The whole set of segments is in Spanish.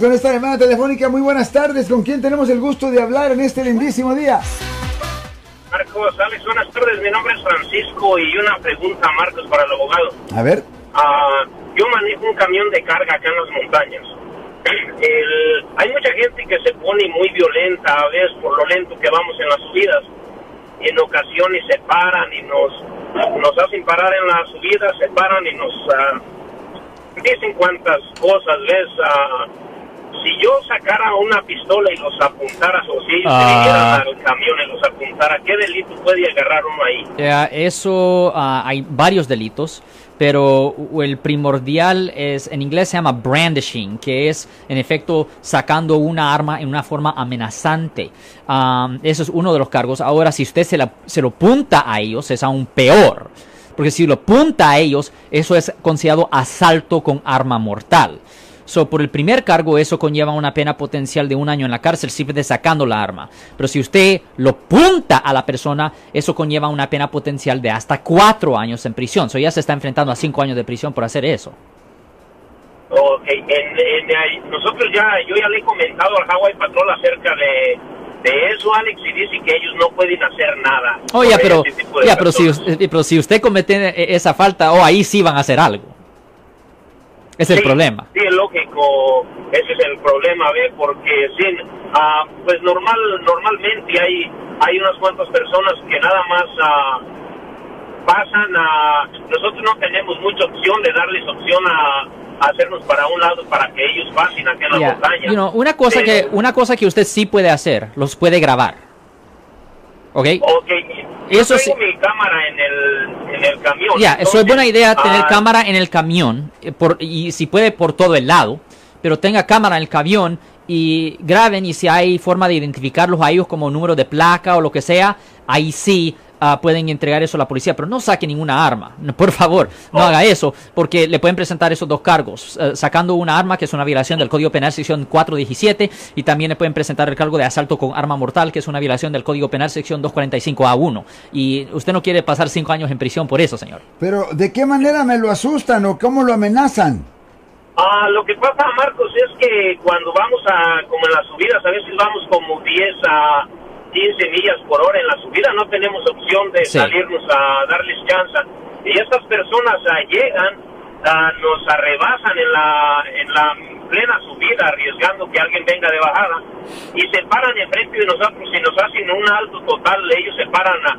Con esta llamada telefónica, muy buenas tardes. ¿Con quién tenemos el gusto de hablar en este lindísimo día? Marcos, Alex, buenas tardes. Mi nombre es Francisco y una pregunta, Marcos, para el abogado. A ver. Ah, yo manejo un camión de carga acá en las montañas. El- hay mucha gente que se pone muy violenta a veces por lo lento que vamos en las subidas. En ocasiones se paran y nos, nos hacen parar en las subidas, se paran y nos ah, dicen cuantas cosas, ¿ves? Ah, si yo sacara una pistola y los apuntara, o si ellos Ah. al camión y los apuntara, ¿qué delito puede agarrar uno ahí? Eh, eso ah, hay varios delitos, pero el primordial es, en inglés se llama brandishing, que es en efecto sacando una arma en una forma amenazante. Am, eso es uno de los cargos. Ahora, si usted se, la- se lo punta a ellos, es aún peor. Porque si lo punta a ellos, eso es considerado asalto con arma mortal. So, por el primer cargo, eso conlleva una pena potencial de un año en la cárcel simplemente sacando la arma. Pero si usted lo punta a la persona, eso conlleva una pena potencial de hasta cuatro años en prisión. So, ya se está enfrentando a cinco años de prisión por hacer eso. Ok, en, en- ahí- nosotros ya, yo ya le he comentado al Hawaii Patrol acerca de, de eso, Alex, y dice que ellos no pueden hacer nada. Oh, ya, pero, ya, pero, si, usted- pero si usted comete esa falta, oh, ahí sí van a hacer algo. Es el problema. Sí, es lógico, ese es el problema, ¿ve? Porque sí, ah, pues normal, normalmente hay, hay unas cuantas personas que nada más ah, pasan a... Nosotros no tenemos mucha opción de darles opción a, hacernos para un lado para que ellos pasen aquí en la Ya, montaña. you know, una, cosa que, una cosa que usted sí puede hacer, los puede grabar. ¿Ok? Ok, yo Eso tengo sí. mi cámara en el, en el camión. Ya, eso es buena idea tener ah, cámara en el camión eh, por, y si puede por todo el lado, pero tenga cámara en el camión y graben y si hay forma de identificarlos a ellos como número de placa o lo que sea, ahí sí ah, pueden entregar eso a la policía, pero no saque ninguna arma, No, por favor, no Oh. haga eso porque le pueden presentar esos dos cargos, eh, sacando una arma que es una violación del Código Penal sección 417 y también le pueden presentar el cargo de asalto con arma mortal que es una violación del Código Penal sección 245A1 y usted no quiere pasar cinco años en prisión por eso, señor. Pero, ¿de qué manera me lo asustan o cómo lo amenazan? Ah, lo que pasa, Marcos, es que cuando vamos a, como en las subidas, a veces vamos como 10 a 15 millas por hora en la subida, no tenemos opción de Sí. salirnos a darles chance. Y estas personas ah, llegan, ah, nos arrebasan en la, en la plena subida, arriesgando que alguien venga de bajada, y se paran enfrente de nosotros y nos hacen un alto total, ellos se paran ah,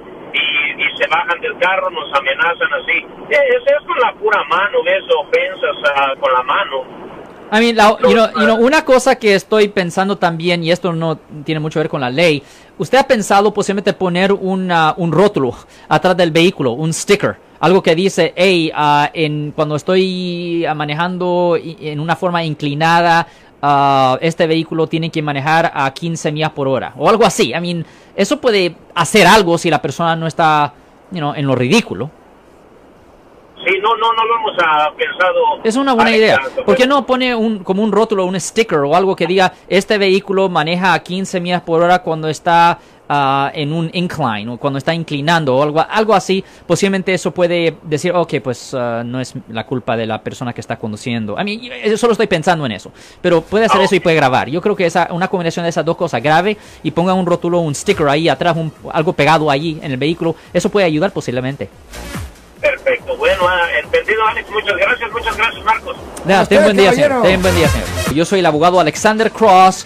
y, se bajan del carro, nos amenazan así. Eh, Es, es con la pura mano, ves, ofensas ah, con la mano. I mean, la- you know- you know, una cosa que estoy pensando también, y esto no tiene mucho que ver con la ley, usted ha pensado posiblemente poner una- un rótulo atrás del vehículo, un sticker, algo que dice, hey, ah, en, cuando estoy ah, manejando en una forma inclinada, ah, este vehículo tiene que manejar a 15 millas por hora, o algo así. I mean, eso puede hacer algo si la persona no está, you know, en lo ridículo. Sí, no, no, no lo hemos ah, pensado. Es una buena Alex, idea. tanto, ¿Por qué pero- no pone un, como un rótulo, un sticker o algo que diga este vehículo maneja a 15 millas por hora cuando está ah, en un incline o cuando está inclinando o algo, algo así? Posiblemente eso puede decir, ok, pues ah, no es la culpa de la persona que está conduciendo. A mí, yo solo estoy pensando en eso. Pero puede hacer Ah, eso y puede grabar. Yo creo que esa, una combinación de esas dos cosas, grave y ponga un rótulo, un sticker ahí atrás, un- algo pegado allí en el vehículo, eso puede ayudar posiblemente. Perfecto. Bueno, entendido, Alex. Muchas gracias, muchas gracias, Marcos. Nada, ten buen día, señor. Ten buen día, señor. Yo soy el abogado Alexander Cross.